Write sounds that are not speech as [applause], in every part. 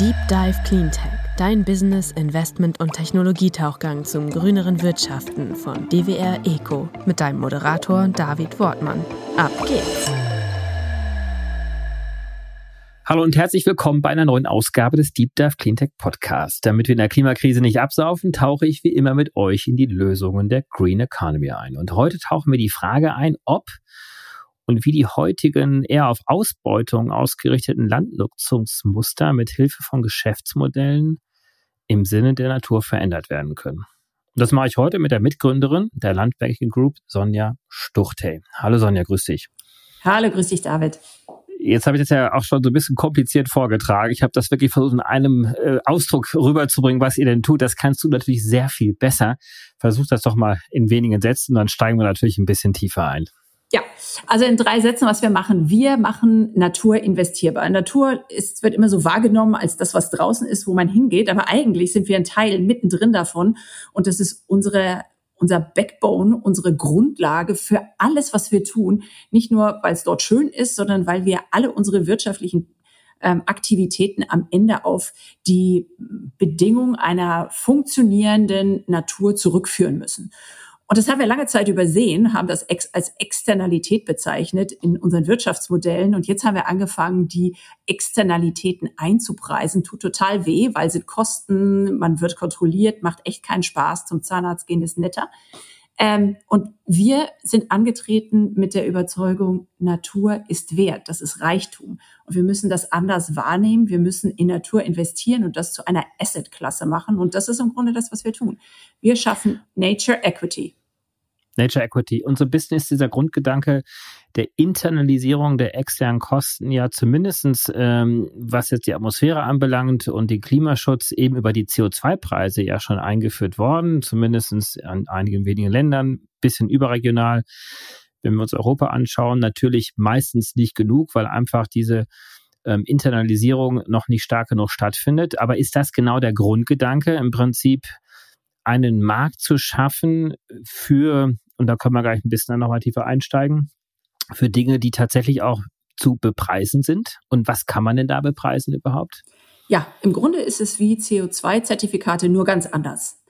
Deep Dive Cleantech, dein Business, Investment und Technologietauchgang zum grüneren Wirtschaften von DWR Eco mit deinem Moderator David Wortmann. Ab geht's! Hallo und herzlich willkommen bei einer neuen Ausgabe des Deep Dive Cleantech Podcast. Damit wir in der Klimakrise nicht absaufen, tauche ich wie immer mit euch in die Lösungen der Green Economy ein. Und heute tauchen wir die Frage ein, ob und wie die heutigen eher auf Ausbeutung ausgerichteten Landnutzungsmuster mit Hilfe von Geschäftsmodellen im Sinne der Natur verändert werden können. Und das mache ich heute mit der Mitgründerin der Landbanking Group, Sonja Stuchtey. Hallo Sonja, grüß dich. Hallo, grüß dich, David. Jetzt habe ich das ja auch schon so ein bisschen kompliziert vorgetragen. Ich habe das wirklich versucht, in einem äh, Ausdruck rüberzubringen, was ihr denn tut. Das kannst du natürlich sehr viel besser. Versuch das doch mal in wenigen Sätzen, dann steigen wir natürlich ein bisschen tiefer ein. Ja, also in drei Sätzen, was wir machen. Wir machen Natur investierbar. Natur ist, wird immer so wahrgenommen als das, was draußen ist, wo man hingeht. Aber eigentlich sind wir ein Teil mittendrin davon. Und das ist unsere unser Backbone, unsere Grundlage für alles, was wir tun. Nicht nur, weil es dort schön ist, sondern weil wir alle unsere wirtschaftlichen ähm, Aktivitäten am Ende auf die Bedingung einer funktionierenden Natur zurückführen müssen. Und das haben wir lange Zeit übersehen, haben das ex als Externalität bezeichnet in unseren Wirtschaftsmodellen. Und jetzt haben wir angefangen, die Externalitäten einzupreisen. Tut total weh, weil sie kosten, man wird kontrolliert, macht echt keinen Spaß. Zum Zahnarzt gehen ist netter. Ähm, und wir sind angetreten mit der Überzeugung, Natur ist Wert, das ist Reichtum. Und wir müssen das anders wahrnehmen. Wir müssen in Natur investieren und das zu einer Asset-Klasse machen. Und das ist im Grunde das, was wir tun. Wir schaffen Nature Equity. Nature Equity. Und so ein bisschen ist dieser Grundgedanke der Internalisierung der externen Kosten ja zumindestens ähm, was jetzt die Atmosphäre anbelangt und den Klimaschutz eben über die CO2-Preise ja schon eingeführt worden, zumindestens an einigen wenigen Ländern, bisschen überregional. Wenn wir uns Europa anschauen, natürlich meistens nicht genug, weil einfach diese ähm, Internalisierung noch nicht stark genug stattfindet. Aber ist das genau der Grundgedanke im Prinzip, einen Markt zu schaffen für und da können wir gleich ein bisschen nochmal tiefer einsteigen, für Dinge, die tatsächlich auch zu bepreisen sind. Und was kann man denn da bepreisen überhaupt? Ja, im Grunde ist es wie CO2-Zertifikate nur ganz anders.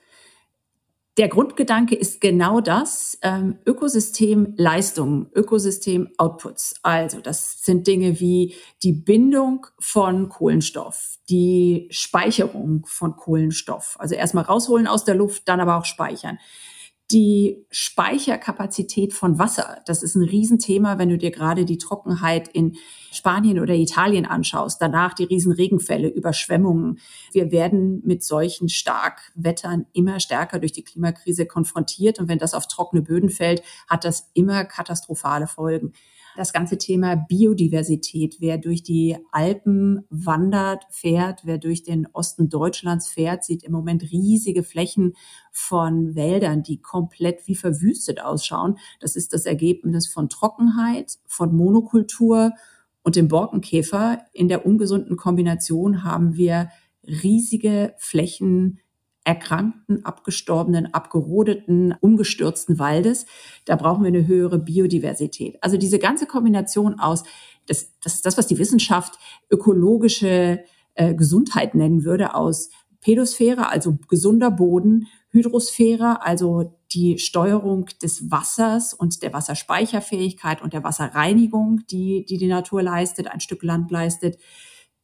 Der Grundgedanke ist genau das, ähm, Ökosystem Leistungen, Ökosystem Outputs. Also das sind Dinge wie die Bindung von Kohlenstoff, die Speicherung von Kohlenstoff. Also erstmal rausholen aus der Luft, dann aber auch speichern die Speicherkapazität von Wasser, das ist ein Riesenthema, wenn du dir gerade die Trockenheit in Spanien oder Italien anschaust. Danach die Riesenregenfälle, Überschwemmungen. Wir werden mit solchen Starkwettern immer stärker durch die Klimakrise konfrontiert. Und wenn das auf trockene Böden fällt, hat das immer katastrophale Folgen das ganze Thema Biodiversität. Wer durch die Alpen wandert, fährt, wer durch den Osten Deutschlands fährt, sieht im Moment riesige Flächen von Wäldern, die komplett wie verwüstet ausschauen. Das ist das Ergebnis von Trockenheit, von Monokultur und dem Borkenkäfer. In der ungesunden Kombination haben wir riesige Flächen erkrankten, abgestorbenen, abgerodeten, umgestürzten Waldes. Da brauchen wir eine höhere Biodiversität. Also diese ganze Kombination aus, das, das das, was die Wissenschaft ökologische äh, Gesundheit nennen würde, aus Pädosphäre, also gesunder Boden, Hydrosphäre, also die Steuerung des Wassers und der Wasserspeicherfähigkeit und der Wasserreinigung, die die, die Natur leistet, ein Stück Land leistet,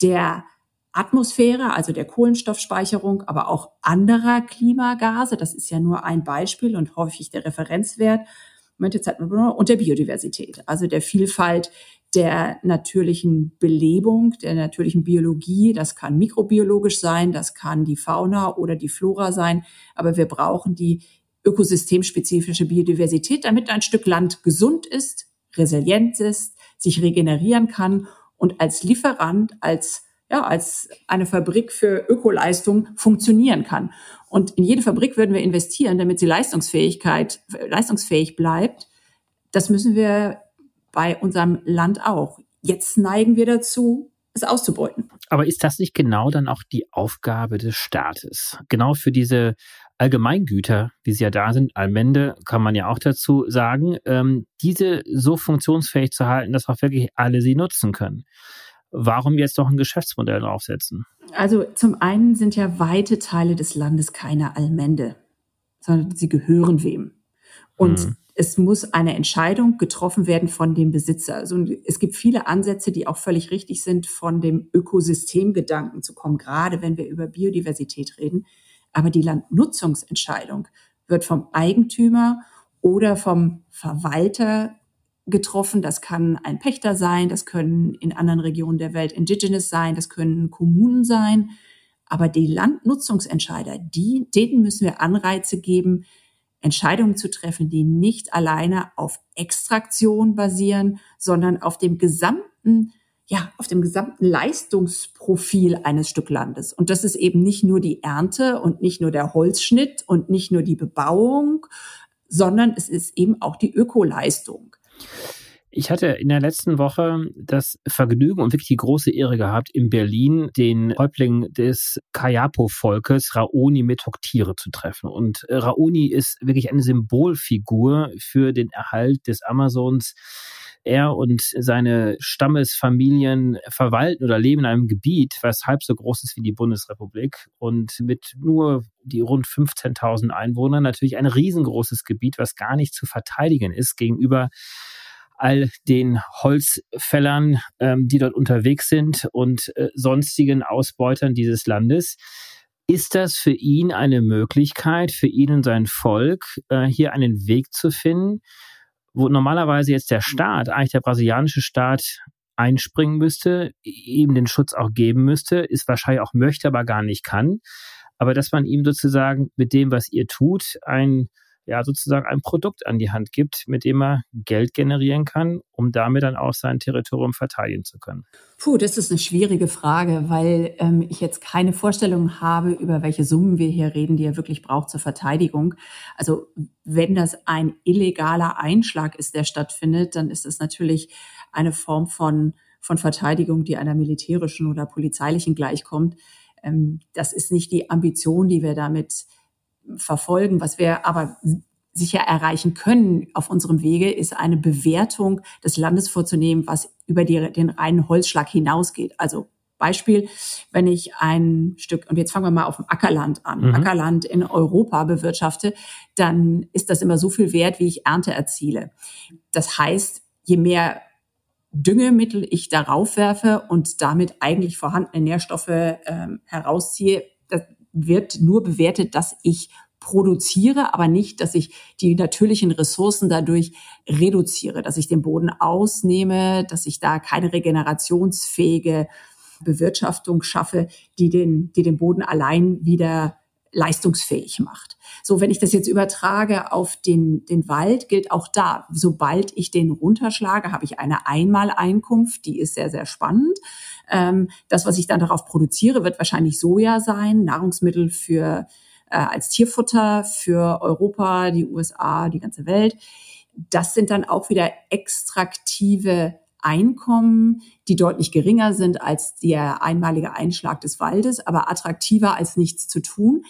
der Atmosphäre, also der Kohlenstoffspeicherung, aber auch anderer Klimagase. Das ist ja nur ein Beispiel und häufig der Referenzwert. Und der Biodiversität, also der Vielfalt der natürlichen Belebung, der natürlichen Biologie. Das kann mikrobiologisch sein, das kann die Fauna oder die Flora sein. Aber wir brauchen die ökosystemspezifische Biodiversität, damit ein Stück Land gesund ist, resilient ist, sich regenerieren kann und als Lieferant, als ja, als eine Fabrik für Ökoleistung funktionieren kann. Und in jede Fabrik würden wir investieren, damit sie Leistungsfähigkeit, leistungsfähig bleibt. Das müssen wir bei unserem Land auch. Jetzt neigen wir dazu, es auszubeuten. Aber ist das nicht genau dann auch die Aufgabe des Staates? Genau für diese Allgemeingüter, wie sie ja da sind, Allmende kann man ja auch dazu sagen, ähm, diese so funktionsfähig zu halten, dass auch wirklich alle sie nutzen können. Warum jetzt doch ein Geschäftsmodell draufsetzen? Also zum einen sind ja weite Teile des Landes keine Allmende, sondern sie gehören wem. Und mhm. es muss eine Entscheidung getroffen werden von dem Besitzer. Also es gibt viele Ansätze, die auch völlig richtig sind, von dem Ökosystemgedanken zu kommen, gerade wenn wir über Biodiversität reden. Aber die Landnutzungsentscheidung wird vom Eigentümer oder vom Verwalter getroffen. Das kann ein Pächter sein, das können in anderen Regionen der Welt Indigenous sein, das können Kommunen sein. Aber die Landnutzungsentscheider, die, denen müssen wir Anreize geben, Entscheidungen zu treffen, die nicht alleine auf Extraktion basieren, sondern auf dem gesamten, ja, auf dem gesamten Leistungsprofil eines Stück Landes. Und das ist eben nicht nur die Ernte und nicht nur der Holzschnitt und nicht nur die Bebauung, sondern es ist eben auch die Ökoleistung. Ich hatte in der letzten Woche das Vergnügen und wirklich die große Ehre gehabt, in Berlin den Häuptling des Kayapo-Volkes Raoni Metoktiere zu treffen. Und äh, Raoni ist wirklich eine Symbolfigur für den Erhalt des Amazons. Er und seine Stammesfamilien verwalten oder leben in einem Gebiet, was halb so groß ist wie die Bundesrepublik und mit nur die rund 15.000 Einwohnern natürlich ein riesengroßes Gebiet, was gar nicht zu verteidigen ist gegenüber all den Holzfällern, ähm, die dort unterwegs sind und äh, sonstigen Ausbeutern dieses Landes. Ist das für ihn eine Möglichkeit, für ihn und sein Volk, äh, hier einen Weg zu finden, wo normalerweise jetzt der Staat, eigentlich der brasilianische Staat, einspringen müsste, ihm den Schutz auch geben müsste, ist wahrscheinlich auch möchte, aber gar nicht kann. Aber dass man ihm sozusagen mit dem, was ihr tut, ein ja sozusagen ein Produkt an die Hand gibt, mit dem er Geld generieren kann, um damit dann auch sein Territorium verteidigen zu können? Puh, das ist eine schwierige Frage, weil ähm, ich jetzt keine Vorstellung habe, über welche Summen wir hier reden, die er wirklich braucht zur Verteidigung. Also wenn das ein illegaler Einschlag ist, der stattfindet, dann ist das natürlich eine Form von, von Verteidigung, die einer militärischen oder polizeilichen gleichkommt. Ähm, das ist nicht die Ambition, die wir damit verfolgen. Was wir aber sicher erreichen können auf unserem Wege, ist eine Bewertung des Landes vorzunehmen, was über die, den reinen Holzschlag hinausgeht. Also Beispiel, wenn ich ein Stück, und jetzt fangen wir mal auf dem Ackerland an, mhm. Ackerland in Europa bewirtschafte, dann ist das immer so viel wert, wie ich Ernte erziele. Das heißt, je mehr Düngemittel ich darauf werfe und damit eigentlich vorhandene Nährstoffe ähm, herausziehe, wird nur bewertet, dass ich produziere, aber nicht, dass ich die natürlichen Ressourcen dadurch reduziere, dass ich den Boden ausnehme, dass ich da keine regenerationsfähige Bewirtschaftung schaffe, die den, die den Boden allein wieder leistungsfähig macht. So, wenn ich das jetzt übertrage auf den, den Wald, gilt auch da, sobald ich den runterschlage, habe ich eine Einmaleinkunft, die ist sehr, sehr spannend. Ähm, das, was ich dann darauf produziere, wird wahrscheinlich Soja sein, Nahrungsmittel für äh, als Tierfutter für Europa, die USA, die ganze Welt. Das sind dann auch wieder extraktive Einkommen, die deutlich geringer sind als der einmalige Einschlag des Waldes, aber attraktiver als nichts zu tun.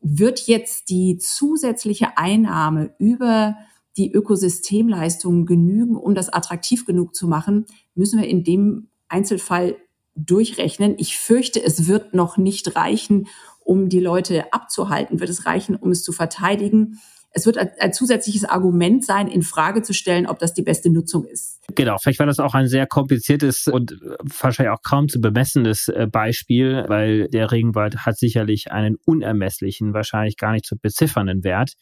Wird jetzt die zusätzliche Einnahme über die Ökosystemleistungen genügen, um das attraktiv genug zu machen, müssen wir in dem Einzelfall durchrechnen. Ich fürchte, es wird noch nicht reichen, um die Leute abzuhalten. Wird es reichen, um es zu verteidigen? es wird ein, zusätzliches Argument sein, in Frage zu stellen, ob das die beste Nutzung ist. Genau, vielleicht war das auch ein sehr kompliziertes und wahrscheinlich auch kaum zu bemessendes äh, Beispiel, weil der Regenwald hat sicherlich einen unermesslichen, wahrscheinlich gar nicht zu beziffernden Wert.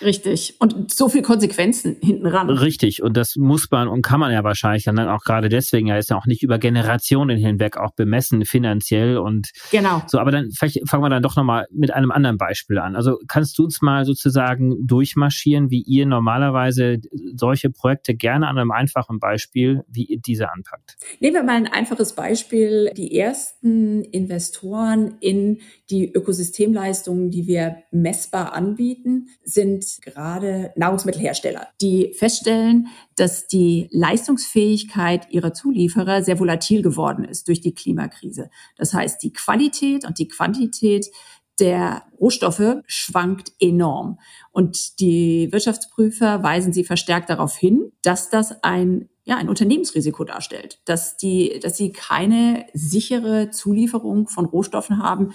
Richtig. Und so viel Konsequenzen hinten ran. Richtig. Und das muss man und kann man ja wahrscheinlich dann auch gerade deswegen ja ist ja auch nicht über Generationen hinweg auch bemessen finanziell und genau. so. Aber dann vielleicht fangen wir dann doch nochmal mit einem anderen Beispiel an. Also kannst du uns mal sozusagen durchmarschieren, wie ihr normalerweise solche Projekte gerne an einem einfachen Beispiel, wie ihr diese anpackt? Nehmen wir mal ein einfaches Beispiel. Die ersten Investoren in die Ökosystemleistungen, die wir messbar anbieten, sind gerade Nahrungsmittelhersteller, die feststellen, dass die Leistungsfähigkeit ihrer Zulieferer sehr volatil geworden ist durch die Klimakrise. Das heißt, die Qualität und die Quantität der Rohstoffe schwankt enorm. Und die Wirtschaftsprüfer weisen sie verstärkt darauf hin, dass das ein ja, ein Unternehmensrisiko darstellt, dass die, dass sie keine sichere Zulieferung von Rohstoffen haben,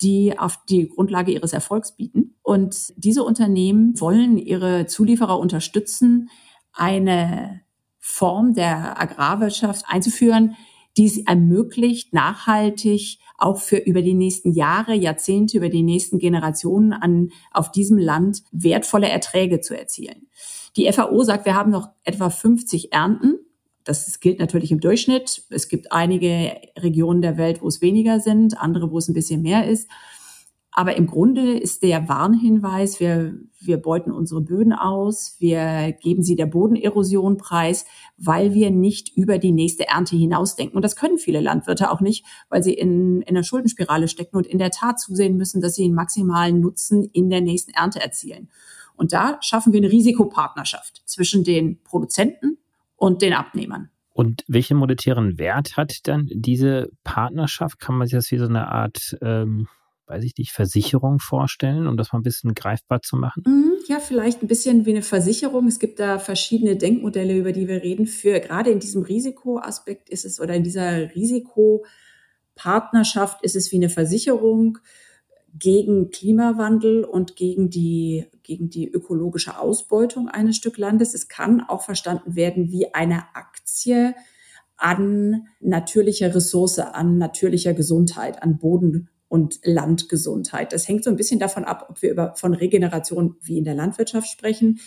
die auf die Grundlage ihres Erfolgs bieten. Und diese Unternehmen wollen ihre Zulieferer unterstützen, eine Form der Agrarwirtschaft einzuführen, die es ermöglicht, nachhaltig auch für über die nächsten Jahre, Jahrzehnte, über die nächsten Generationen an, auf diesem Land wertvolle Erträge zu erzielen. Die FAO sagt, wir haben noch etwa 50 Ernten. Das gilt natürlich im Durchschnitt. Es gibt einige Regionen der Welt, wo es weniger sind, andere, wo es ein bisschen mehr ist. Aber im Grunde ist der Warnhinweis, wir, wir beuten unsere Böden aus, wir geben sie der Bodenerosion preis, weil wir nicht über die nächste Ernte hinausdenken. Und das können viele Landwirte auch nicht, weil sie in, in der Schuldenspirale stecken und in der Tat zusehen müssen, dass sie einen maximalen Nutzen in der nächsten Ernte erzielen. Und da schaffen wir eine Risikopartnerschaft zwischen den Produzenten und den Abnehmern. Und welchen monetären Wert hat dann diese Partnerschaft? Kann man sich das wie so eine Art ähm weiß ich nicht, Versicherung vorstellen, um das mal ein bisschen greifbar zu machen? Mhm, ja, vielleicht ein bisschen wie eine Versicherung. Es gibt da verschiedene Denkmodelle, über die wir reden. Für gerade in diesem Risikoaspekt ist es oder in dieser Risikopartnerschaft ist es wie eine Versicherung gegen Klimawandel und gegen die, gegen die ökologische Ausbeutung eines Stück Landes. Es kann auch verstanden werden wie eine Aktie an natürlicher Ressource, an natürlicher Gesundheit, an Boden, und Landgesundheit. Das hängt so ein bisschen davon ab, ob wir über, von Regeneration wie in der Landwirtschaft sprechen,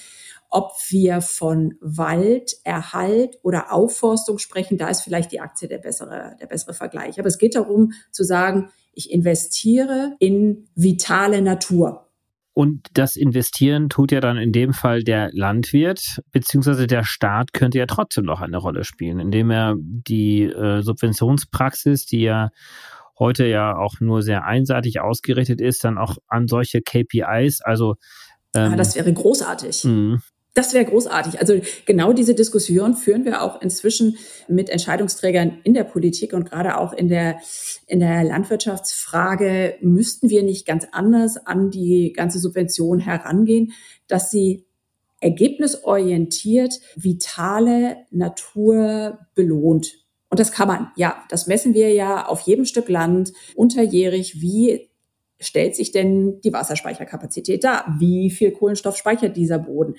ob wir von Walderhalt oder Aufforstung sprechen. Da ist vielleicht die Aktie der bessere, der bessere Vergleich. Aber es geht darum zu sagen, ich investiere in vitale Natur. Und das Investieren tut ja dann in dem Fall der Landwirt, beziehungsweise der Staat könnte ja trotzdem noch eine Rolle spielen, indem er die äh, Subventionspraxis, die ja heute ja auch nur sehr einseitig ausgerichtet ist, dann auch an solche KPIs. Also ähm, ah, das wäre großartig. Mh. Das wäre großartig. Also genau diese Diskussion führen wir auch inzwischen mit Entscheidungsträgern in der Politik und gerade auch in der, in der Landwirtschaftsfrage. Müssten wir nicht ganz anders an die ganze Subvention herangehen, dass sie ergebnisorientiert vitale Natur belohnt? Und das kann man, ja, das messen wir ja auf jedem Stück Land unterjährig. Wie stellt sich denn die Wasserspeicherkapazität dar? Wie viel Kohlenstoff speichert dieser Boden?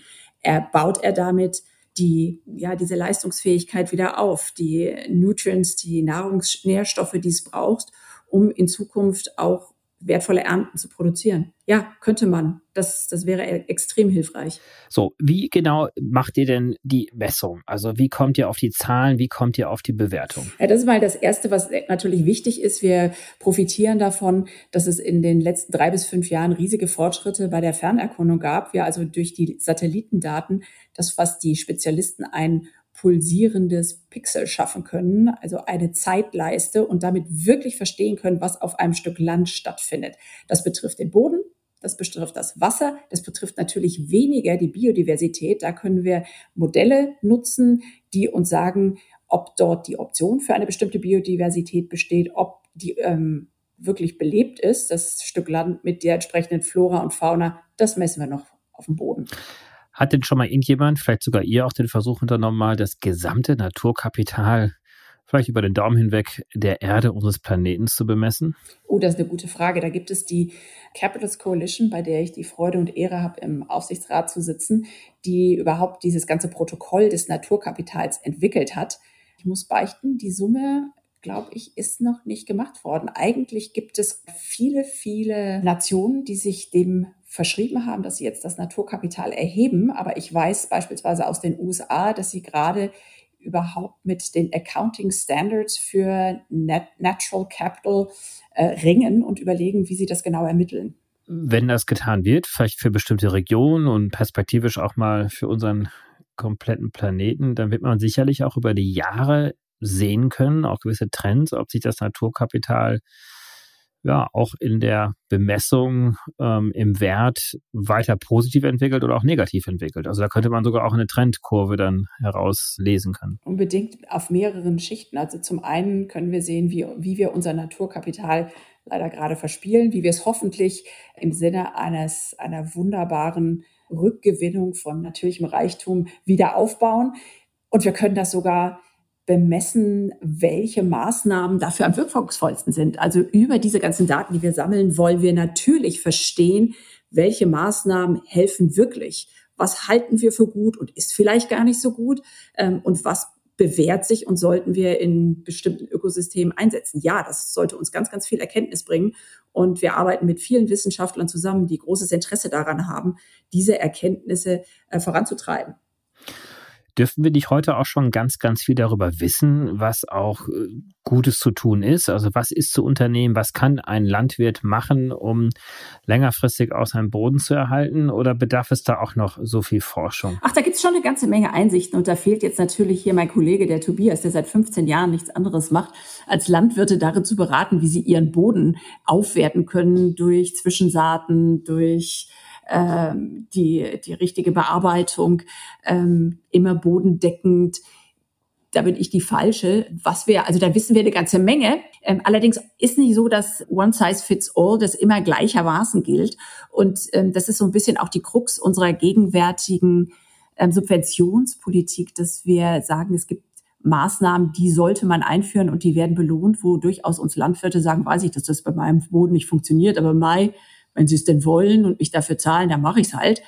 Er, baut er damit die, ja, diese Leistungsfähigkeit wieder auf, die Nutrients, die Nahrungsnährstoffe, die es braucht, um in Zukunft auch wertvolle Ernten zu produzieren. Ja, könnte man. Das, das wäre e-, extrem hilfreich. So, wie genau macht ihr denn die Messung? Also wie kommt ihr auf die Zahlen, wie kommt ihr auf die Bewertung? Ja, das ist mal das Erste, was natürlich wichtig ist. Wir profitieren davon, dass es in den letzten drei bis fünf Jahren riesige Fortschritte bei der Fernerkundung gab. Wir also durch die Satellitendaten, das, was die Spezialisten ein pulsierendes Pixel schaffen können, also eine Zeitleiste und damit wirklich verstehen können, was auf einem Stück Land stattfindet. Das betrifft den Boden, das betrifft das Wasser, das betrifft natürlich weniger die Biodiversität. Da können wir Modelle nutzen, die uns sagen, ob dort die Option für eine bestimmte Biodiversität besteht, ob die ähm, wirklich belebt ist, das Stück Land mit der entsprechenden Flora und Fauna. Das messen wir noch auf dem Boden. Hat denn schon mal irgendjemand, vielleicht sogar ihr auch den Versuch unternommen, mal das gesamte Naturkapital vielleicht über den Daumen hinweg der Erde unseres Planeten zu bemessen? Oh, das ist eine gute Frage. Da gibt es die Capitals Coalition, bei der ich die Freude und Ehre habe, im Aufsichtsrat zu sitzen, die überhaupt dieses ganze Protokoll des Naturkapitals entwickelt hat. Ich muss beichten, die Summe glaube ich, ist noch nicht gemacht worden. Eigentlich gibt es viele, viele Nationen, die sich dem verschrieben haben, dass sie jetzt das Naturkapital erheben. Aber ich weiß beispielsweise aus den USA, dass sie gerade überhaupt mit den Accounting Standards für Net Natural Capital äh, ringen und überlegen, wie sie das genau ermitteln. Wenn das getan wird, vielleicht für bestimmte Regionen und perspektivisch auch mal für unseren kompletten Planeten, dann wird man sicherlich auch über die Jahre sehen können, auch gewisse Trends, ob sich das Naturkapital ja auch in der Bemessung ähm, im Wert weiter positiv entwickelt oder auch negativ entwickelt. Also da könnte man sogar auch eine Trendkurve dann herauslesen können. Unbedingt auf mehreren Schichten. Also zum einen können wir sehen, wie, wie wir unser Naturkapital leider gerade verspielen, wie wir es hoffentlich im Sinne eines einer wunderbaren Rückgewinnung von natürlichem Reichtum wieder aufbauen. Und wir können das sogar bemessen, welche Maßnahmen dafür am wirkungsvollsten sind. Also über diese ganzen Daten, die wir sammeln, wollen wir natürlich verstehen, welche Maßnahmen helfen wirklich. Was halten wir für gut und ist vielleicht gar nicht so gut? Ähm, und was bewährt sich und sollten wir in bestimmten Ökosystemen einsetzen? Ja, das sollte uns ganz, ganz viel Erkenntnis bringen. Und wir arbeiten mit vielen Wissenschaftlern zusammen, die großes Interesse daran haben, diese Erkenntnisse äh, voranzutreiben. Dürfen wir nicht heute auch schon ganz, ganz viel darüber wissen, was auch äh, Gutes zu tun ist? Also was ist zu unternehmen? Was kann ein Landwirt machen, um längerfristig aus seinem Boden zu erhalten? Oder bedarf es da auch noch so viel Forschung? Ach, da gibt es schon eine ganze Menge Einsichten. Und da fehlt jetzt natürlich hier mein Kollege, der Tobias, der seit 15 Jahren nichts anderes macht, als Landwirte darin zu beraten, wie sie ihren Boden aufwerten können durch Zwischensaaten, durch ähm, die, die richtige Bearbeitung, ähm, immer bodendeckend. Da bin ich die falsche. Was wir, also da wissen wir eine ganze Menge. Ähm, allerdings ist nicht so, dass One Size Fits All das immer gleichermaßen gilt. Und ähm, das ist so ein bisschen auch die Krux unserer gegenwärtigen ähm, Subventionspolitik, dass wir sagen, es gibt Maßnahmen, die sollte man einführen und die werden belohnt, wo durchaus uns Landwirte sagen, weiß ich, dass das bei meinem Boden nicht funktioniert, aber Mai, wenn sie es denn wollen und mich dafür zahlen, dann mache ich es halt.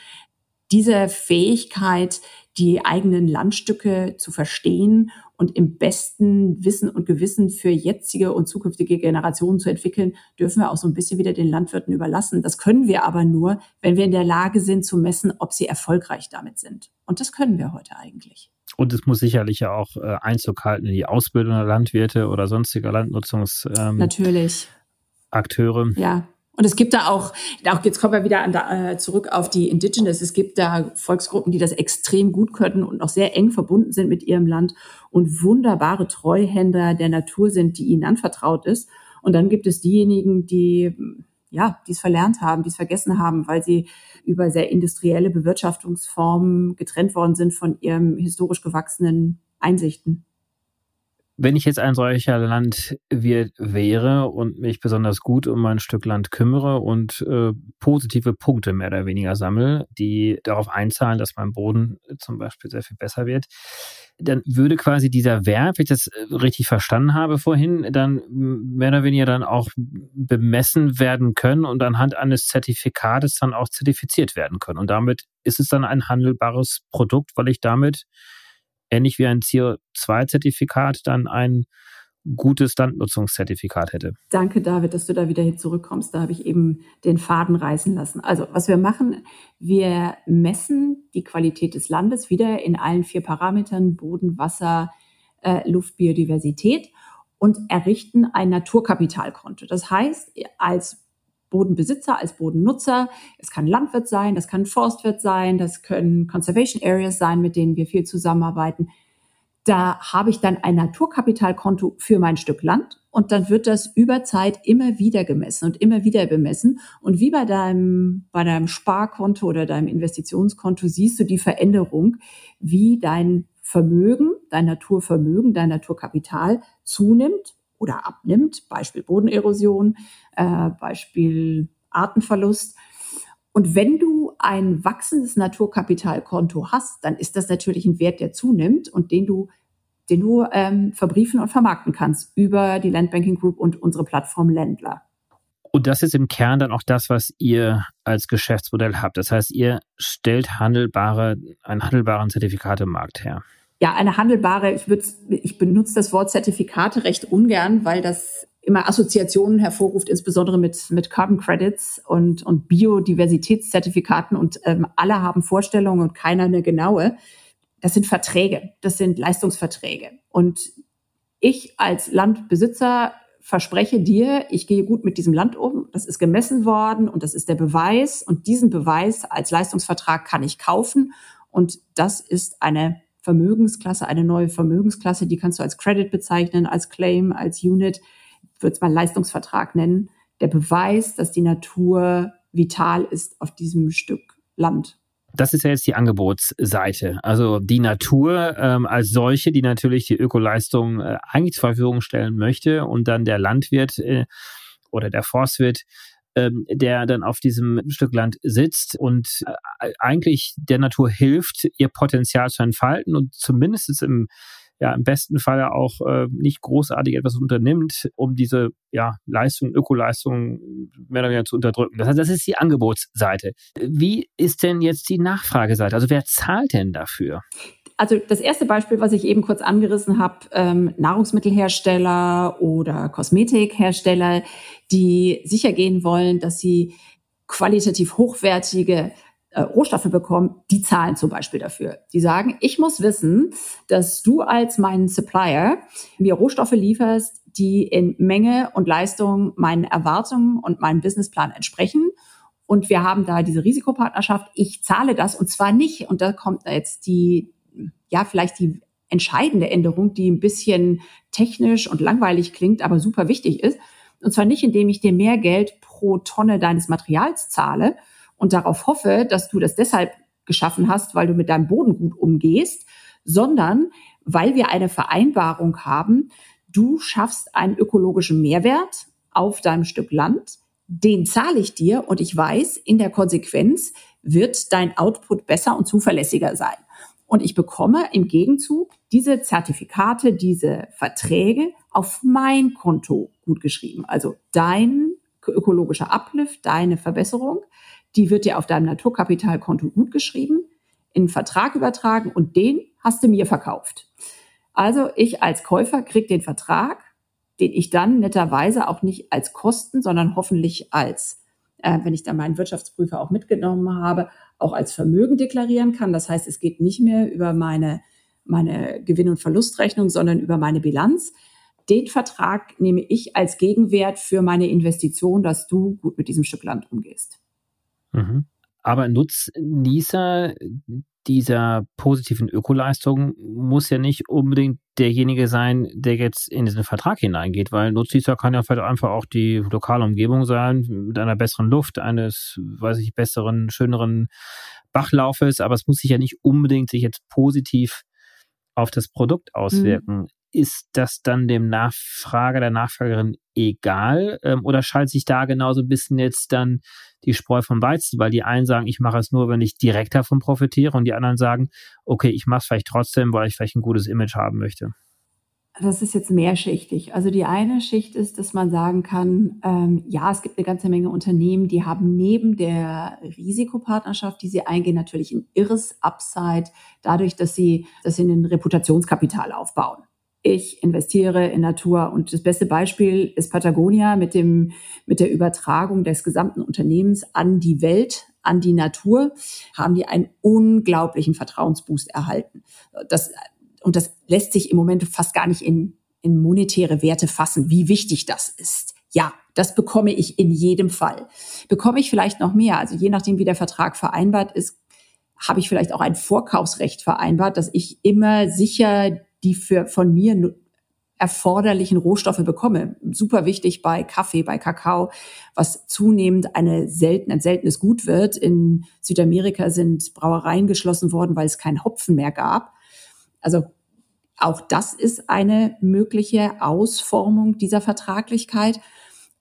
Diese Fähigkeit, die eigenen Landstücke zu verstehen und im besten Wissen und Gewissen für jetzige und zukünftige Generationen zu entwickeln, dürfen wir auch so ein bisschen wieder den Landwirten überlassen. Das können wir aber nur, wenn wir in der Lage sind zu messen, ob sie erfolgreich damit sind. Und das können wir heute eigentlich. Und es muss sicherlich ja auch äh, Einzug halten in die Ausbildung der Landwirte oder sonstiger Landnutzungs. Ähm, Natürlich. Akteure. Ja, und es gibt da auch, auch jetzt kommen wir wieder an da, äh, zurück auf die Indigenous. Es gibt da Volksgruppen, die das extrem gut können und auch sehr eng verbunden sind mit ihrem Land und wunderbare Treuhänder der Natur sind, die ihnen anvertraut ist. Und dann gibt es diejenigen, die ja, die es verlernt haben, die es vergessen haben, weil sie über sehr industrielle Bewirtschaftungsformen getrennt worden sind von ihrem historisch gewachsenen Einsichten. Wenn ich jetzt ein solcher Landwirt wäre und mich besonders gut um mein Stück Land kümmere und äh, positive Punkte mehr oder weniger sammle, die darauf einzahlen, dass mein Boden zum Beispiel sehr viel besser wird, dann würde quasi dieser Wert, wenn ich das äh, richtig verstanden habe vorhin, dann mehr oder weniger dann auch bemessen werden können und anhand eines Zertifikates dann auch zertifiziert werden können. Und damit ist es dann ein handelbares Produkt, weil ich damit ähnlich wie ein CO2-Zertifikat dann ein gutes Landnutzungszertifikat hätte. Danke, David, dass du da wieder hier zurückkommst. Da habe ich eben den Faden reißen lassen. Also, was wir machen, wir messen die Qualität des Landes wieder in allen vier Parametern Boden, Wasser, äh, Luft, Biodiversität und errichten ein Naturkapitalkonto. Das heißt, als Bodenbesitzer, als Bodennutzer. Es kann Landwirt sein, das kann Forstwirt sein, das können Conservation Areas sein, mit denen wir viel zusammenarbeiten. Da habe ich dann ein Naturkapitalkonto für mein Stück Land und dann wird das über Zeit immer wieder gemessen und immer wieder bemessen. Und wie bei deinem, bei deinem Sparkonto oder deinem Investitionskonto siehst du die Veränderung, wie dein Vermögen, dein Naturvermögen, dein Naturkapital zunimmt oder abnimmt, Beispiel Bodenerosion, äh, Beispiel Artenverlust. Und wenn du ein wachsendes Naturkapitalkonto hast, dann ist das natürlich ein Wert, der zunimmt und den du, den du ähm, verbriefen und vermarkten kannst über die Landbanking Group und unsere Plattform Ländler. Und das ist im Kern dann auch das, was ihr als Geschäftsmodell habt. Das heißt, ihr stellt handelbare, einen handelbaren Zertifikat im Markt her ja, eine handelbare, ich, würde, ich benutze das Wort Zertifikate recht ungern, weil das immer Assoziationen hervorruft, insbesondere mit, mit Carbon Credits und, und Biodiversitätszertifikaten und ähm, alle haben Vorstellungen und keiner eine genaue. Das sind Verträge, das sind Leistungsverträge. Und ich als Landbesitzer verspreche dir, ich gehe gut mit diesem Land um, das ist gemessen worden und das ist der Beweis und diesen Beweis als Leistungsvertrag kann ich kaufen und das ist eine Vermögensklasse, eine neue Vermögensklasse, die kannst du als Credit bezeichnen, als Claim, als Unit, würde es mal Leistungsvertrag nennen, der Beweis, dass die Natur vital ist auf diesem Stück Land. Das ist ja jetzt die Angebotsseite. Also die Natur ähm, als solche, die natürlich die Ökoleistung äh, eigentlich zur Verfügung stellen möchte und dann der Landwirt äh, oder der Forstwirt ähm, der dann auf diesem Stück Land sitzt und äh, eigentlich der Natur hilft, ihr Potenzial zu entfalten und zumindest im ja im besten Fall auch äh, nicht großartig etwas unternimmt, um diese ja, Leistung, Ökoleistung mehr oder weniger zu unterdrücken. Das heißt, das ist die Angebotsseite. Wie ist denn jetzt die Nachfrageseite? Also wer zahlt denn dafür? Also das erste Beispiel, was ich eben kurz angerissen habe, ähm, Nahrungsmittelhersteller oder Kosmetikhersteller, die sicher gehen wollen, dass sie qualitativ hochwertige äh, Rohstoffe bekommen, die zahlen zum Beispiel dafür. Die sagen, ich muss wissen, dass du als mein Supplier mir Rohstoffe lieferst, die in Menge und Leistung meinen Erwartungen und meinem Businessplan entsprechen. Und wir haben da diese Risikopartnerschaft. Ich zahle das und zwar nicht, und da kommt jetzt die, ja, vielleicht die entscheidende Änderung, die ein bisschen technisch und langweilig klingt, aber super wichtig ist. Und zwar nicht, indem ich dir mehr Geld pro Tonne deines Materials zahle, und darauf hoffe, dass du das deshalb geschaffen hast, weil du mit deinem Boden gut umgehst, sondern weil wir eine Vereinbarung haben, du schaffst einen ökologischen Mehrwert auf deinem Stück Land, den zahle ich dir und ich weiß, in der Konsequenz wird dein Output besser und zuverlässiger sein. Und ich bekomme im Gegenzug diese Zertifikate, diese Verträge auf mein Konto gut geschrieben. Also dein ökologischer Uplift, deine Verbesserung die wird dir auf deinem Naturkapitalkonto gut geschrieben, in einen Vertrag übertragen und den hast du mir verkauft. Also ich als Käufer krieg den Vertrag, den ich dann netterweise auch nicht als Kosten, sondern hoffentlich als, äh, wenn ich dann meinen Wirtschaftsprüfer auch mitgenommen habe, auch als Vermögen deklarieren kann. Das heißt, es geht nicht mehr über meine, meine Gewinn- und Verlustrechnung, sondern über meine Bilanz. Den Vertrag nehme ich als Gegenwert für meine Investition, dass du gut mit diesem Stück Land umgehst. Mhm. Aber Nutznießer dieser positiven Ökoleistung muss ja nicht unbedingt derjenige sein, der jetzt in diesen Vertrag hineingeht, weil Nutznießer kann ja vielleicht einfach auch die lokale Umgebung sein, mit einer besseren Luft, eines, weiß ich, besseren, schöneren Bachlaufes, aber es muss sich ja nicht unbedingt sich jetzt positiv auf das Produkt auswirken. Mhm ist das dann dem Nachfrager, der Nachfragerin egal? Ähm, oder schaltet sich da genauso ein bisschen jetzt dann die Spreu vom Weizen? Weil die einen sagen, ich mache es nur, wenn ich direkt davon profitiere und die anderen sagen, okay, ich mache es vielleicht trotzdem, weil ich vielleicht ein gutes Image haben möchte. Das ist jetzt mehrschichtig. Also die eine Schicht ist, dass man sagen kann, ähm, ja, es gibt eine ganze Menge Unternehmen, die haben neben der Risikopartnerschaft, die sie eingehen, natürlich ein irres Upside, dadurch, dass sie, dass sie ein Reputationskapital aufbauen ich investiere in Natur. Und das beste Beispiel ist Patagonia mit dem, mit der Übertragung des gesamten Unternehmens an die Welt, an die Natur, haben die einen unglaublichen Vertrauensboost erhalten. Das, und das lässt sich im Moment fast gar nicht in, in monetäre Werte fassen, wie wichtig das ist. Ja, das bekomme ich in jedem Fall. Bekomme ich vielleicht noch mehr? Also je nachdem, wie der Vertrag vereinbart ist, habe ich vielleicht auch ein Vorkaufsrecht vereinbart, dass ich immer sicher die für von mir erforderlichen Rohstoffe bekomme. Super wichtig bei Kaffee, bei Kakao, was zunehmend eine selten, ein seltenes Gut wird. In Südamerika sind Brauereien geschlossen worden, weil es keinen Hopfen mehr gab. Also auch das ist eine mögliche Ausformung dieser Vertraglichkeit.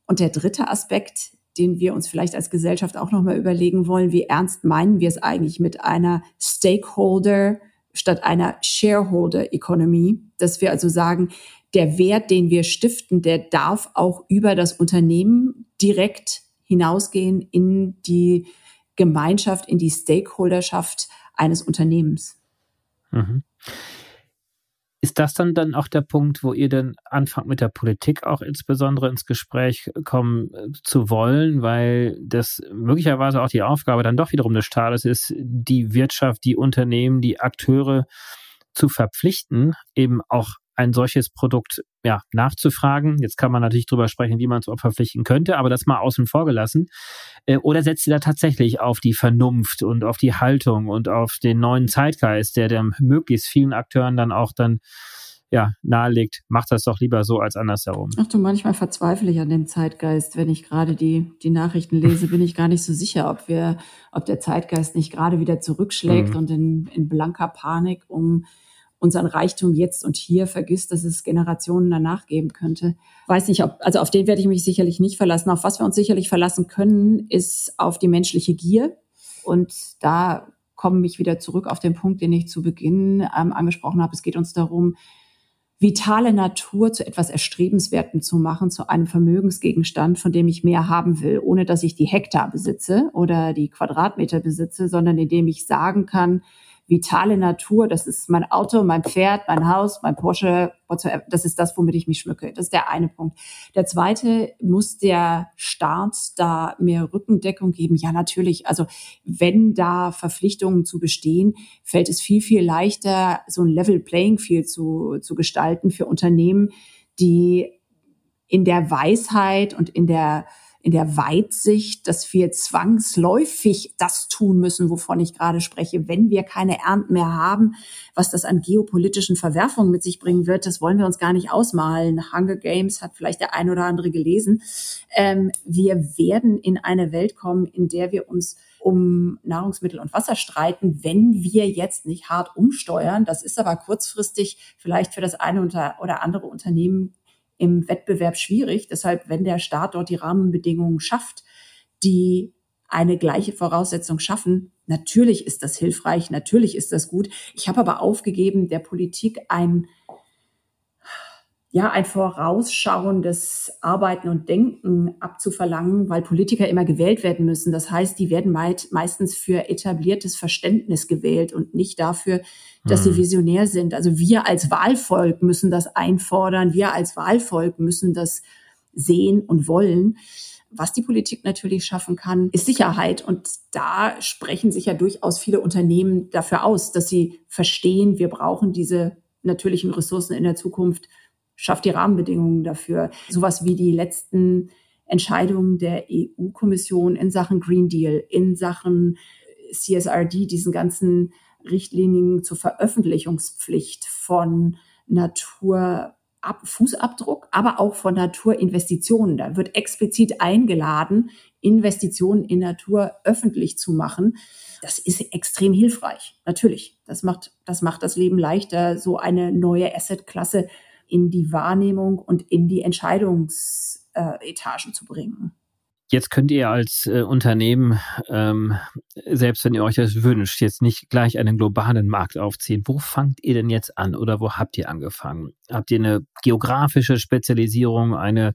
Und der dritte Aspekt, den wir uns vielleicht als Gesellschaft auch nochmal überlegen wollen, wie ernst meinen wir es eigentlich mit einer Stakeholder statt einer Shareholder Economy, dass wir also sagen, der Wert, den wir stiften, der darf auch über das Unternehmen direkt hinausgehen in die Gemeinschaft, in die Stakeholderschaft eines Unternehmens. Mhm. Ist das dann dann auch der Punkt, wo ihr dann anfangt mit der Politik auch insbesondere ins Gespräch kommen äh, zu wollen, weil das möglicherweise auch die Aufgabe dann doch wiederum des Staates ist, die Wirtschaft, die Unternehmen, die Akteure zu verpflichten, eben auch ein solches Produkt ja, nachzufragen. Jetzt kann man natürlich drüber sprechen, wie man es verpflichten könnte, aber das mal außen vor gelassen. Äh, oder setzt ihr da tatsächlich auf die Vernunft und auf die Haltung und auf den neuen Zeitgeist, der dem möglichst vielen Akteuren dann auch dann ja, nahelegt, macht das doch lieber so als andersherum. Ach du, manchmal verzweifle ich an dem Zeitgeist. Wenn ich gerade die, die Nachrichten lese, bin ich gar nicht so sicher, ob wir, ob der Zeitgeist nicht gerade wieder zurückschlägt mhm. und in, in blanker Panik um unseren Reichtum jetzt und hier vergisst, dass es Generationen danach geben könnte. Weiß nicht, ob, also auf den werde ich mich sicherlich nicht verlassen. Auf was wir uns sicherlich verlassen können, ist auf die menschliche Gier. Und da komme ich wieder zurück auf den Punkt, den ich zu Beginn ähm, angesprochen habe. Es geht uns darum, vitale Natur zu etwas Erstrebenswerten zu machen, zu einem Vermögensgegenstand, von dem ich mehr haben will, ohne dass ich die Hektar besitze oder die Quadratmeter besitze, sondern indem ich sagen kann, vitale Natur. Das ist mein Auto, mein Pferd, mein Haus, mein Porsche. Das ist das, womit ich mich schmücke. Das ist der eine Punkt. Der zweite, muss der Staat da mehr Rückendeckung geben? Ja, natürlich. Also wenn da Verpflichtungen zu bestehen, fällt es viel, viel leichter, so ein Level Playing Field zu, zu gestalten für Unternehmen, die in der Weisheit und in der in der Weitsicht, dass wir zwangsläufig das tun müssen, wovon ich gerade spreche, wenn wir keine Ernten mehr haben, was das an geopolitischen Verwerfungen mit sich bringen wird, das wollen wir uns gar nicht ausmalen. Hunger Games hat vielleicht der ein oder andere gelesen. Ähm, wir werden in eine Welt kommen, in der wir uns um Nahrungsmittel und Wasser streiten, wenn wir jetzt nicht hart umsteuern. Das ist aber kurzfristig vielleicht für das eine oder andere Unternehmen im Wettbewerb schwierig. Deshalb, wenn der Staat dort die Rahmenbedingungen schafft, die eine gleiche Voraussetzung schaffen, natürlich ist das hilfreich, natürlich ist das gut. Ich habe aber aufgegeben, der Politik ein ja, ein vorausschauendes Arbeiten und Denken abzuverlangen, weil Politiker immer gewählt werden müssen. Das heißt, die werden meistens für etabliertes Verständnis gewählt und nicht dafür, dass hm. sie visionär sind. Also wir als Wahlvolk müssen das einfordern. Wir als Wahlvolk müssen das sehen und wollen. Was die Politik natürlich schaffen kann, ist Sicherheit. Und da sprechen sich ja durchaus viele Unternehmen dafür aus, dass sie verstehen, wir brauchen diese natürlichen Ressourcen in der Zukunft schafft die Rahmenbedingungen dafür. Sowas wie die letzten Entscheidungen der EU-Kommission in Sachen Green Deal, in Sachen CSRD, diesen ganzen Richtlinien zur Veröffentlichungspflicht von Natur Fußabdruck, aber auch von Naturinvestitionen. Da wird explizit eingeladen, Investitionen in Natur öffentlich zu machen. Das ist extrem hilfreich. Natürlich. Das macht, das macht das Leben leichter, so eine neue Assetklasse in die Wahrnehmung und in die Entscheidungsetagen zu bringen. Jetzt könnt ihr als äh, Unternehmen, ähm, selbst wenn ihr euch das wünscht, jetzt nicht gleich einen globalen Markt aufziehen. Wo fangt ihr denn jetzt an oder wo habt ihr angefangen? Habt ihr eine geografische Spezialisierung, eine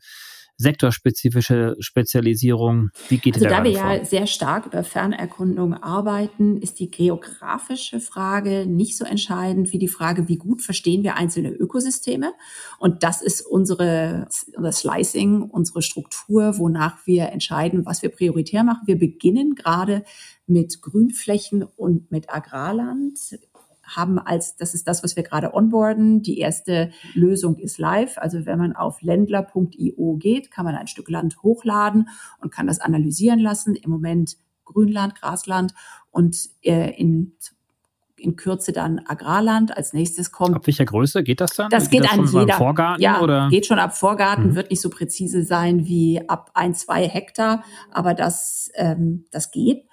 sektorspezifische Spezialisierung? Wie geht also da da wir vor? ja sehr stark über Fernerkundung arbeiten, ist die geografische Frage nicht so entscheidend wie die Frage, wie gut verstehen wir einzelne Ökosysteme. Und das ist unsere, unser Slicing, unsere Struktur, wonach wir entscheiden, was wir prioritär machen. Wir beginnen gerade mit Grünflächen und mit Agrarland haben als, das ist das, was wir gerade onboarden. Die erste Lösung ist live. Also wenn man auf ländler.io geht, kann man ein Stück Land hochladen und kann das analysieren lassen. Im Moment Grünland, Grasland und äh, in in Kürze dann Agrarland. Als nächstes kommt. Ab welcher Größe geht das dann? Das geht, geht das an jeder. Vorgarten, ja, oder? geht schon ab Vorgarten, mhm. wird nicht so präzise sein wie ab ein, zwei Hektar, aber das, ähm, das geht.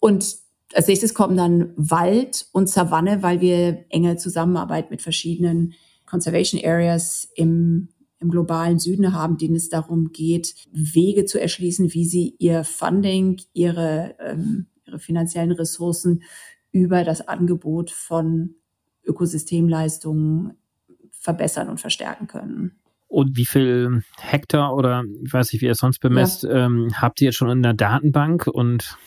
Und als nächstes kommen dann Wald und Savanne, weil wir enge Zusammenarbeit mit verschiedenen Conservation Areas im, im globalen Süden haben, denen es darum geht, Wege zu erschließen, wie sie ihr Funding, ihre, ähm, ihre finanziellen Ressourcen über das Angebot von Ökosystemleistungen verbessern und verstärken können. Und wie viel Hektar oder ich weiß nicht, wie ihr es sonst bemesst, ja. ähm, habt ihr jetzt schon in der Datenbank und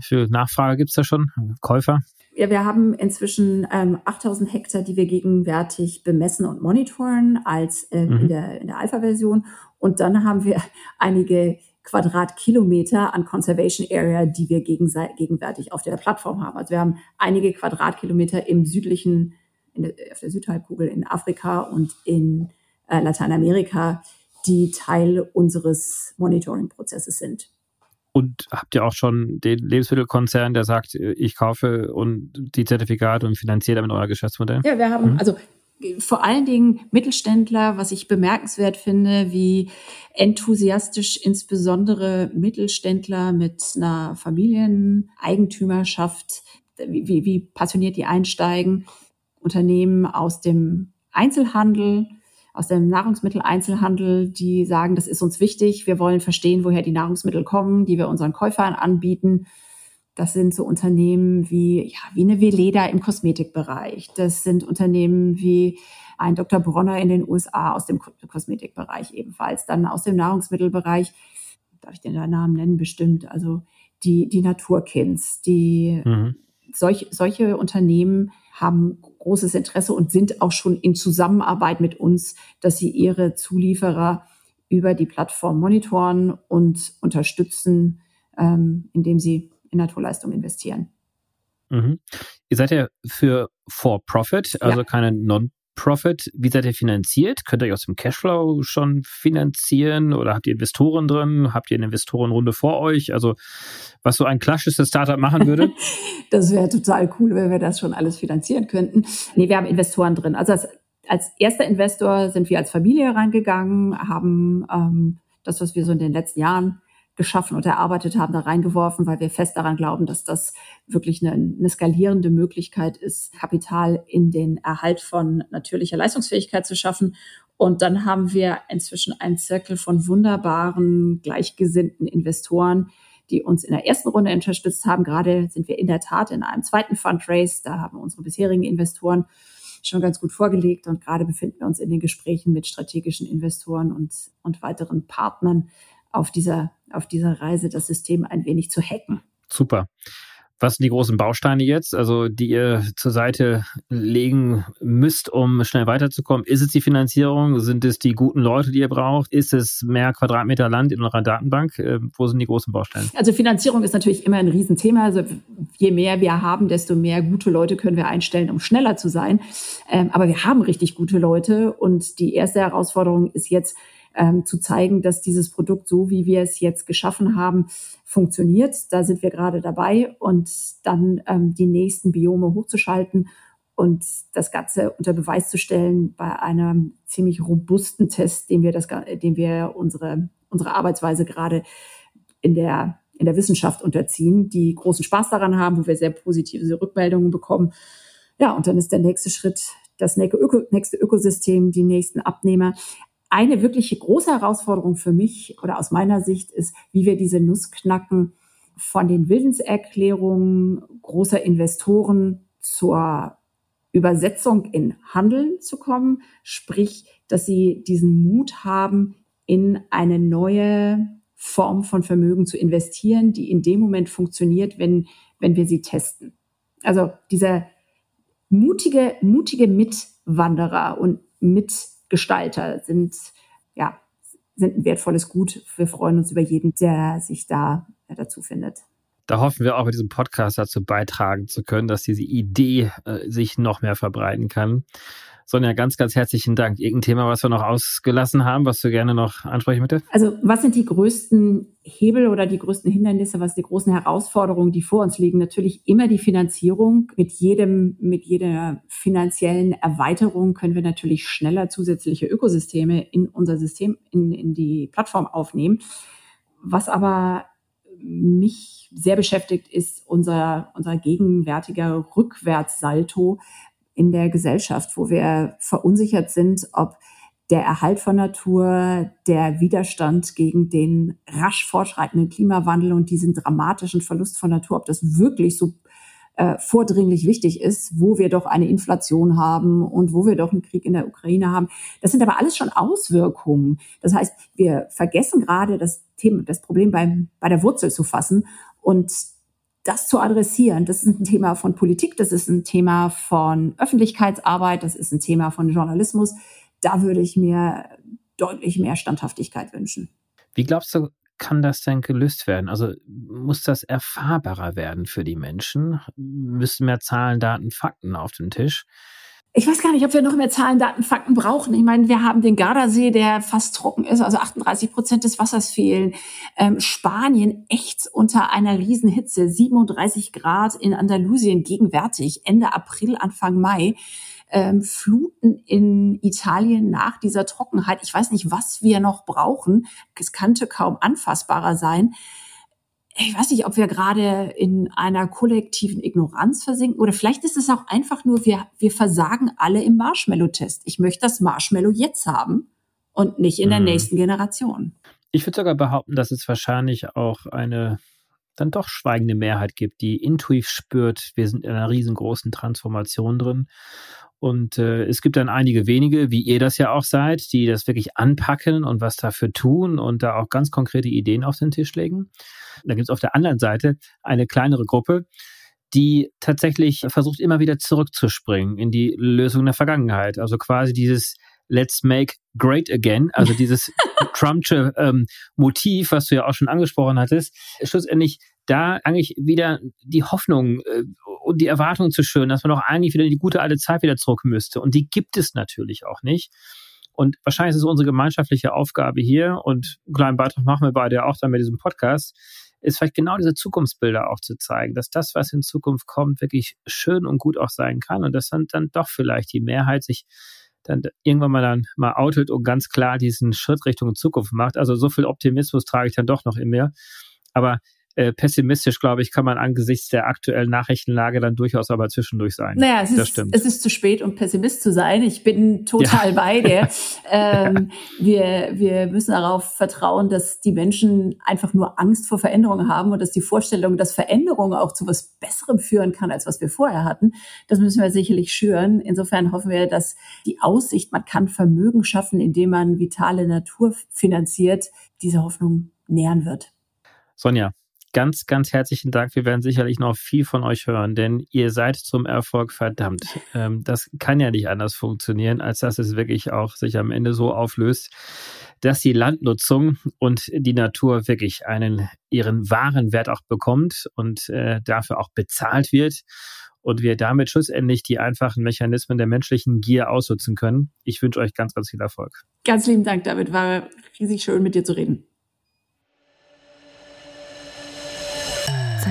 viel Nachfrage gibt es da schon? Käufer? Ja, wir haben inzwischen ähm, 8000 Hektar, die wir gegenwärtig bemessen und monitoren als äh, mhm. in der, in der Alpha-Version. Und dann haben wir [laughs] einige Quadratkilometer an Conservation Area, die wir gegenwärtig auf der Plattform haben. Also wir haben einige Quadratkilometer im südlichen, der, auf der Südhalbkugel in Afrika und in äh, Lateinamerika, die Teil unseres Monitoring-Prozesses sind. Und habt ihr auch schon den Lebensmittelkonzern, der sagt, ich kaufe und die Zertifikate und finanziere damit euer Geschäftsmodell? Ja, wir haben, mhm. also vor allen Dingen Mittelständler, was ich bemerkenswert finde, wie enthusiastisch insbesondere Mittelständler mit einer Familieneigentümerschaft, wie, wie, wie passioniert die einsteigen Unternehmen aus dem Einzelhandel, aus dem Nahrungsmitteleinzelhandel, die sagen, das ist uns wichtig. Wir wollen verstehen, woher die Nahrungsmittel kommen, die wir unseren Käufern anbieten. Das sind so Unternehmen wie, ja, wie eine Veleda im Kosmetikbereich. Das sind Unternehmen wie ein Dr. Bronner in den USA aus dem Kosmetikbereich ebenfalls, dann aus dem Nahrungsmittelbereich. Darf ich den Namen nennen? Bestimmt. Also die, die Naturkinds, die, mhm. solch, solche Unternehmen haben großes Interesse und sind auch schon in Zusammenarbeit mit uns, dass sie ihre Zulieferer über die Plattform monitoren und unterstützen, ähm, indem sie in Naturleistung investieren. Mhm. Ihr seid ja für For Profit, also ja. keine Non Profit, wie seid ihr finanziert? Könnt ihr euch aus dem Cashflow schon finanzieren oder habt ihr Investoren drin? Habt ihr eine Investorenrunde vor euch? Also was so ein klassisches Startup machen würde? [laughs] das wäre total cool, wenn wir das schon alles finanzieren könnten. Nee, wir haben Investoren drin. Also als, als erster Investor sind wir als Familie reingegangen, haben ähm, das, was wir so in den letzten Jahren geschaffen und erarbeitet haben, da reingeworfen, weil wir fest daran glauben, dass das wirklich eine, eine skalierende Möglichkeit ist, Kapital in den Erhalt von natürlicher Leistungsfähigkeit zu schaffen. Und dann haben wir inzwischen einen Zirkel von wunderbaren, gleichgesinnten Investoren, die uns in der ersten Runde unterstützt haben. Gerade sind wir in der Tat in einem zweiten Fundraise. Da haben unsere bisherigen Investoren schon ganz gut vorgelegt und gerade befinden wir uns in den Gesprächen mit strategischen Investoren und, und weiteren Partnern, auf dieser, auf dieser Reise das System ein wenig zu hacken. Super. Was sind die großen Bausteine jetzt, also die ihr zur Seite legen müsst, um schnell weiterzukommen? Ist es die Finanzierung? Sind es die guten Leute, die ihr braucht? Ist es mehr Quadratmeter Land in eurer Datenbank? Äh, wo sind die großen Bausteine? Also Finanzierung ist natürlich immer ein Riesenthema. Also je mehr wir haben, desto mehr gute Leute können wir einstellen, um schneller zu sein. Ähm, aber wir haben richtig gute Leute und die erste Herausforderung ist jetzt, ähm, zu zeigen, dass dieses Produkt, so wie wir es jetzt geschaffen haben, funktioniert. Da sind wir gerade dabei und dann ähm, die nächsten Biome hochzuschalten und das Ganze unter Beweis zu stellen bei einem ziemlich robusten Test, den wir das, den wir unsere, unsere Arbeitsweise gerade in der, in der Wissenschaft unterziehen, die großen Spaß daran haben, wo wir sehr positive Rückmeldungen bekommen. Ja, und dann ist der nächste Schritt das nächste Ökosystem, die nächsten Abnehmer eine wirkliche große Herausforderung für mich oder aus meiner Sicht ist, wie wir diese Nuss knacken von den Willenserklärungen großer Investoren zur Übersetzung in Handeln zu kommen, sprich, dass sie diesen Mut haben, in eine neue Form von Vermögen zu investieren, die in dem Moment funktioniert, wenn, wenn wir sie testen. Also dieser mutige, mutige Mitwanderer und mit Gestalter sind, ja, sind ein wertvolles Gut. Wir freuen uns über jeden, der sich da dazu findet. Da hoffen wir auch mit diesem Podcast dazu beitragen zu können, dass diese Idee äh, sich noch mehr verbreiten kann. Sonja, ganz, ganz herzlichen Dank. Irgendein Thema, was wir noch ausgelassen haben, was du gerne noch ansprechen möchtest? Also, was sind die größten Hebel oder die größten Hindernisse, was die großen Herausforderungen, die vor uns liegen? Natürlich immer die Finanzierung. Mit jedem, mit jeder finanziellen Erweiterung können wir natürlich schneller zusätzliche Ökosysteme in unser System, in, in die Plattform aufnehmen. Was aber mich sehr beschäftigt, ist unser, unser gegenwärtiger Rückwärtssalto in der Gesellschaft, wo wir verunsichert sind, ob der Erhalt von Natur, der Widerstand gegen den rasch fortschreitenden Klimawandel und diesen dramatischen Verlust von Natur, ob das wirklich so äh, vordringlich wichtig ist, wo wir doch eine Inflation haben und wo wir doch einen Krieg in der Ukraine haben. Das sind aber alles schon Auswirkungen. Das heißt, wir vergessen gerade das Thema, das Problem beim, bei der Wurzel zu fassen und das zu adressieren, das ist ein Thema von Politik, das ist ein Thema von Öffentlichkeitsarbeit, das ist ein Thema von Journalismus. Da würde ich mir deutlich mehr Standhaftigkeit wünschen. Wie glaubst du, kann das denn gelöst werden? Also muss das erfahrbarer werden für die Menschen? Müssen mehr Zahlen, Daten, Fakten auf den Tisch? Ich weiß gar nicht, ob wir noch mehr Zahlen, Daten, Fakten brauchen. Ich meine, wir haben den Gardasee, der fast trocken ist, also 38 Prozent des Wassers fehlen. Ähm, Spanien echt unter einer Riesenhitze, 37 Grad in Andalusien gegenwärtig, Ende April, Anfang Mai. Ähm, Fluten in Italien nach dieser Trockenheit. Ich weiß nicht, was wir noch brauchen. Es könnte kaum anfassbarer sein ich weiß nicht, ob wir gerade in einer kollektiven Ignoranz versinken oder vielleicht ist es auch einfach nur, wir, wir versagen alle im Marshmallow-Test. Ich möchte das Marshmallow jetzt haben und nicht in der mhm. nächsten Generation. Ich würde sogar behaupten, dass es wahrscheinlich auch eine dann doch schweigende Mehrheit gibt, die intuitiv spürt, wir sind in einer riesengroßen Transformation drin. Und äh, es gibt dann einige wenige, wie ihr das ja auch seid, die das wirklich anpacken und was dafür tun und da auch ganz konkrete Ideen auf den Tisch legen. Da gibt es auf der anderen Seite eine kleinere Gruppe, die tatsächlich versucht, immer wieder zurückzuspringen in die Lösung der Vergangenheit. Also quasi dieses Let's Make Great Again, also [laughs] dieses Trumpsche ähm, Motiv, was du ja auch schon angesprochen hattest, schlussendlich da eigentlich wieder die Hoffnung äh, und die Erwartung zu schön, dass man doch eigentlich wieder in die gute alte Zeit wieder zurück müsste. Und die gibt es natürlich auch nicht. Und wahrscheinlich ist es unsere gemeinschaftliche Aufgabe hier und einen kleinen Beitrag machen wir beide auch dann mit diesem Podcast, ist vielleicht genau diese Zukunftsbilder auch zu zeigen, dass das, was in Zukunft kommt, wirklich schön und gut auch sein kann und dass dann, dann doch vielleicht die Mehrheit sich dann irgendwann mal dann mal outet und ganz klar diesen Schritt Richtung Zukunft macht. Also so viel Optimismus trage ich dann doch noch in mir. Aber äh, pessimistisch, glaube ich, kann man angesichts der aktuellen Nachrichtenlage dann durchaus aber zwischendurch sein. Naja, es, ist, es ist zu spät, um Pessimist zu sein. Ich bin total ja. bei dir. [laughs] ähm, wir, wir müssen darauf vertrauen, dass die Menschen einfach nur Angst vor Veränderungen haben und dass die Vorstellung, dass Veränderung auch zu was Besserem führen kann, als was wir vorher hatten, das müssen wir sicherlich schüren. Insofern hoffen wir, dass die Aussicht, man kann Vermögen schaffen, indem man vitale Natur finanziert, diese Hoffnung nähern wird. Sonja, ganz, ganz herzlichen Dank. Wir werden sicherlich noch viel von euch hören, denn ihr seid zum Erfolg verdammt. Ähm, das kann ja nicht anders funktionieren, als dass es wirklich auch sich am Ende so auflöst, dass die Landnutzung und die Natur wirklich einen ihren wahren Wert auch bekommt und äh, dafür auch bezahlt wird und wir damit schlussendlich die einfachen Mechanismen der menschlichen Gier ausnutzen können. Ich wünsche euch ganz, ganz viel Erfolg. Ganz lieben Dank, David. War riesig schön, mit dir zu reden.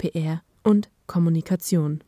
PR und Kommunikation.